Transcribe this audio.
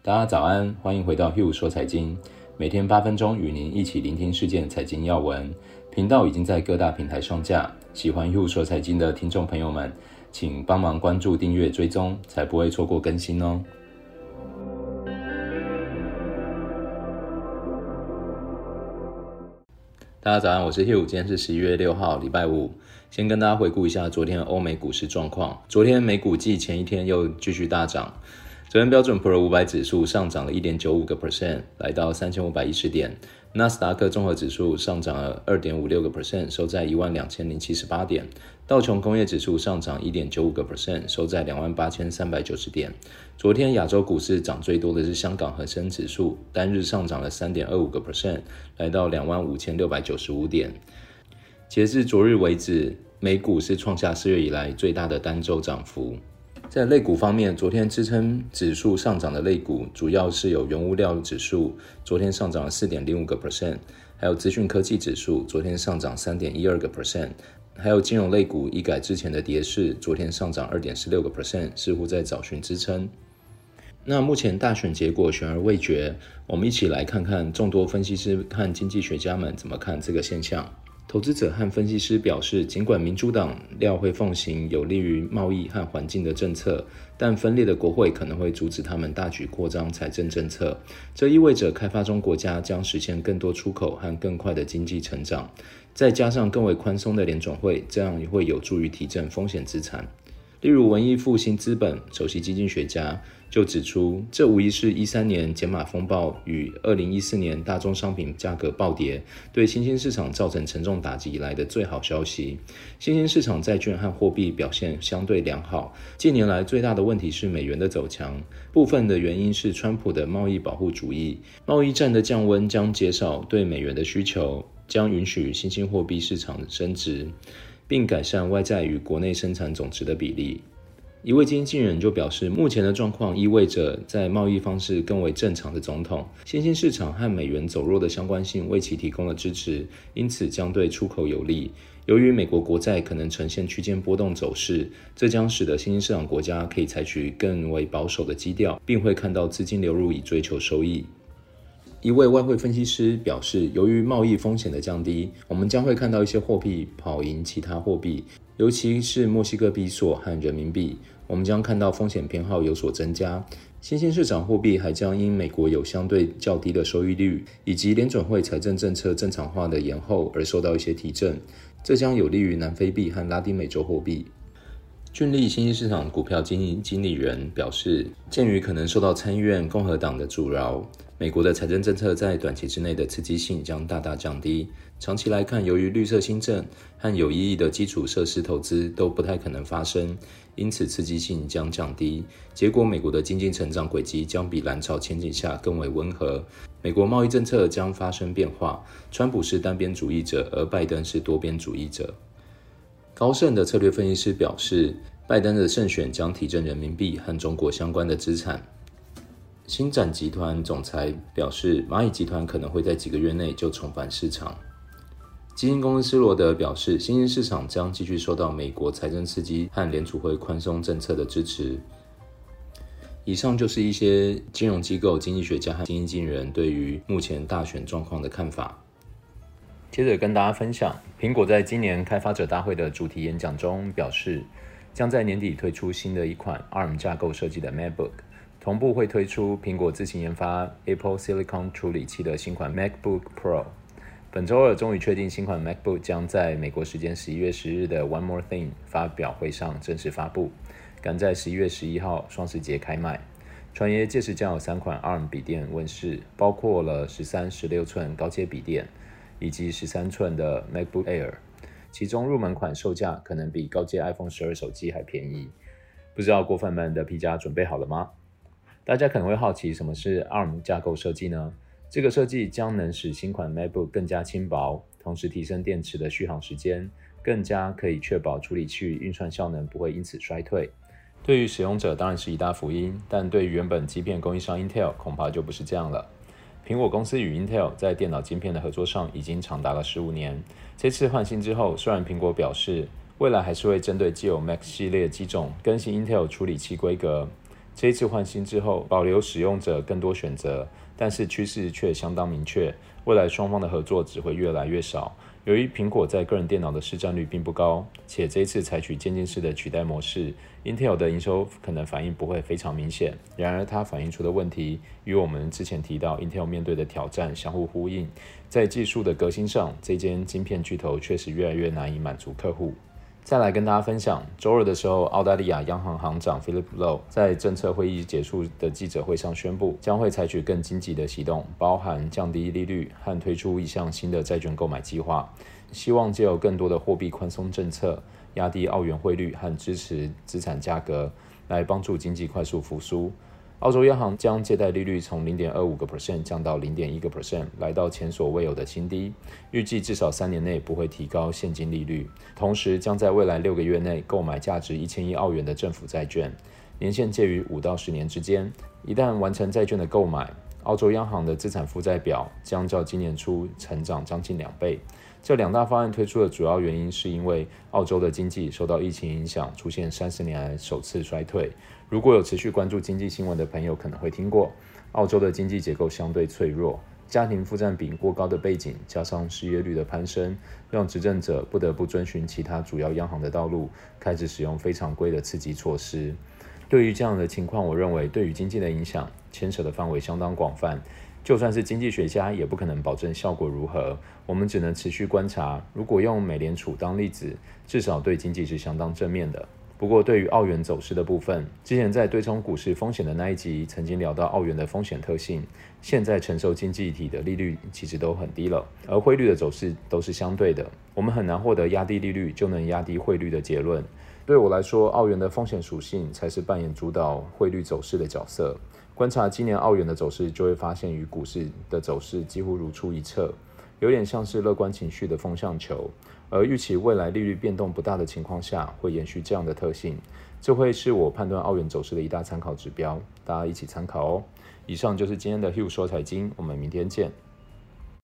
大家早安，欢迎回到 Hugh 说财经，每天八分钟与您一起聆听事件财经要闻。频道已经在各大平台上架，喜欢 Hugh 说财经的听众朋友们，请帮忙关注、订阅、追踪，才不会错过更新哦。大家早安，我是 Hugh，今天是十一月六号，礼拜五。先跟大家回顾一下昨天欧美股市状况。昨天美股继前一天又继续大涨。昨天标准普尔五百指数上涨了一点九五个 percent，来到三千五百一十点。纳斯达克综合指数上涨了二点五六个 percent，收在一万两千零七十八点。道琼工业指数上涨一点九五个 percent，收在两万八千三百九十点。昨天亚洲股市涨最多的是香港恒生指数，单日上涨了三点二五个 percent，来到两万五千六百九十五点。截至昨日为止，美股是创下四月以来最大的单周涨幅。在类股方面，昨天支撑指数上涨的类股主要是有原物料指数，昨天上涨了四点零五个 percent，还有资讯科技指数，昨天上涨三点一二个 percent，还有金融类股一改之前的跌势，昨天上涨二点四六个 percent，似乎在找寻支撑。那目前大选结果悬而未决，我们一起来看看众多分析师和经济学家们怎么看这个现象。投资者和分析师表示，尽管民主党料会奉行有利于贸易和环境的政策，但分裂的国会可能会阻止他们大举扩张财政政策。这意味着开发中国家将实现更多出口和更快的经济成长。再加上更为宽松的联总会，这样也会有助于提振风险资产。例如，文艺复兴资本首席经济学家就指出，这无疑是一三年减码风暴与二零一四年大宗商品价格暴跌对新兴市场造成沉重打击以来的最好消息。新兴市场债券和货币表现相对良好。近年来最大的问题是美元的走强，部分的原因是川普的贸易保护主义。贸易战的降温将减少对美元的需求，将允许新兴货币市场升值。并改善外债与国内生产总值的比例。一位经纪人就表示，目前的状况意味着在贸易方式更为正常的总统，新兴市场和美元走弱的相关性为其提供了支持，因此将对出口有利。由于美国国债可能呈现区间波动走势，这将使得新兴市场国家可以采取更为保守的基调，并会看到资金流入以追求收益。一位外汇分析师表示，由于贸易风险的降低，我们将会看到一些货币跑赢其他货币，尤其是墨西哥比索和人民币。我们将看到风险偏好有所增加。新兴市场货币还将因美国有相对较低的收益率，以及联准会财政政策正常化的延后而受到一些提振。这将有利于南非币和拉丁美洲货币。俊利新兴市场股票经营经理人表示，鉴于可能受到参议院共和党的阻挠。美国的财政政策在短期之内的刺激性将大大降低。长期来看，由于绿色新政和有意义的基础设施投资都不太可能发生，因此刺激性将降低。结果，美国的经济成长轨迹将比蓝潮前景下更为温和。美国贸易政策将发生变化。川普是单边主义者，而拜登是多边主义者。高盛的策略分析师表示，拜登的胜选将提振人民币和中国相关的资产。星展集团总裁表示，蚂蚁集团可能会在几个月内就重返市场。基金公司罗德表示，新兴市场将继续受到美国财政刺激和联储会宽松政策的支持。以上就是一些金融机构、经济学家和经济经理人对于目前大选状况的看法。接着跟大家分享，苹果在今年开发者大会的主题演讲中表示，将在年底推出新的一款 ARM 架构设计的 MacBook。同步会推出苹果自行研发 Apple Silicon 处理器的新款 MacBook Pro。本周二终于确定新款 MacBook 将在美国时间十一月十日的 One More Thing 发表会上正式发布，赶在十一月十一号双十节开卖。传言届时将有三款 ARM 笔电问世，包括了十三、十六寸高阶笔电以及十三寸的 MacBook Air，其中入门款售价可能比高阶 iPhone 十二手机还便宜。不知道果粉们的皮夹准备好了吗？大家可能会好奇，什么是 ARM 架构设计呢？这个设计将能使新款 MacBook 更加轻薄，同时提升电池的续航时间，更加可以确保处理器运算效能不会因此衰退。对于使用者当然是一大福音，但对于原本芯片供应商 Intel 恐怕就不是这样了。苹果公司与 Intel 在电脑晶片的合作上已经长达了十五年。这次换新之后，虽然苹果表示未来还是会针对既有 Mac 系列机种更新 Intel 处理器规格。这一次换新之后，保留使用者更多选择，但是趋势却相当明确，未来双方的合作只会越来越少。由于苹果在个人电脑的市占率并不高，且这一次采取渐进式的取代模式，Intel 的营收可能反应不会非常明显。然而，它反映出的问题与我们之前提到 Intel 面对的挑战相互呼应。在技术的革新上，这间晶片巨头确实越来越难以满足客户。再来跟大家分享，周二的时候，澳大利亚央行行长 Philip Lowe 在政策会议结束的记者会上宣布，将会采取更积极的行动，包含降低利率和推出一项新的债券购买计划，希望借由更多的货币宽松政策，压低澳元汇率和支持资产价格，来帮助经济快速复苏。澳洲央行将借贷利率从零点二五个 percent 降到零点一个 percent，来到前所未有的新低。预计至少三年内不会提高现金利率，同时将在未来六个月内购买价值一千亿澳元的政府债券，年限介于五到十年之间。一旦完成债券的购买，澳洲央行的资产负债表将较今年初成长将近两倍。这两大方案推出的主要原因，是因为澳洲的经济受到疫情影响，出现三十年来首次衰退。如果有持续关注经济新闻的朋友，可能会听过，澳洲的经济结构相对脆弱，家庭负债比过高的背景，加上失业率的攀升，让执政者不得不遵循其他主要央行的道路，开始使用非常规的刺激措施。对于这样的情况，我认为对于经济的影响牵扯的范围相当广泛。就算是经济学家，也不可能保证效果如何。我们只能持续观察。如果用美联储当例子，至少对经济是相当正面的。不过，对于澳元走势的部分，之前在对冲股市风险的那一集曾经聊到澳元的风险特性。现在承受经济体的利率其实都很低了，而汇率的走势都是相对的。我们很难获得压低利率就能压低汇率的结论。对我来说，澳元的风险属性才是扮演主导汇率走势的角色。观察今年澳元的走势，就会发现与股市的走势几乎如出一辙，有点像是乐观情绪的风向球。而预期未来利率变动不大的情况下，会延续这样的特性，这会是我判断澳元走势的一大参考指标，大家一起参考哦。以上就是今天的 Hugh 说财经，我们明天见。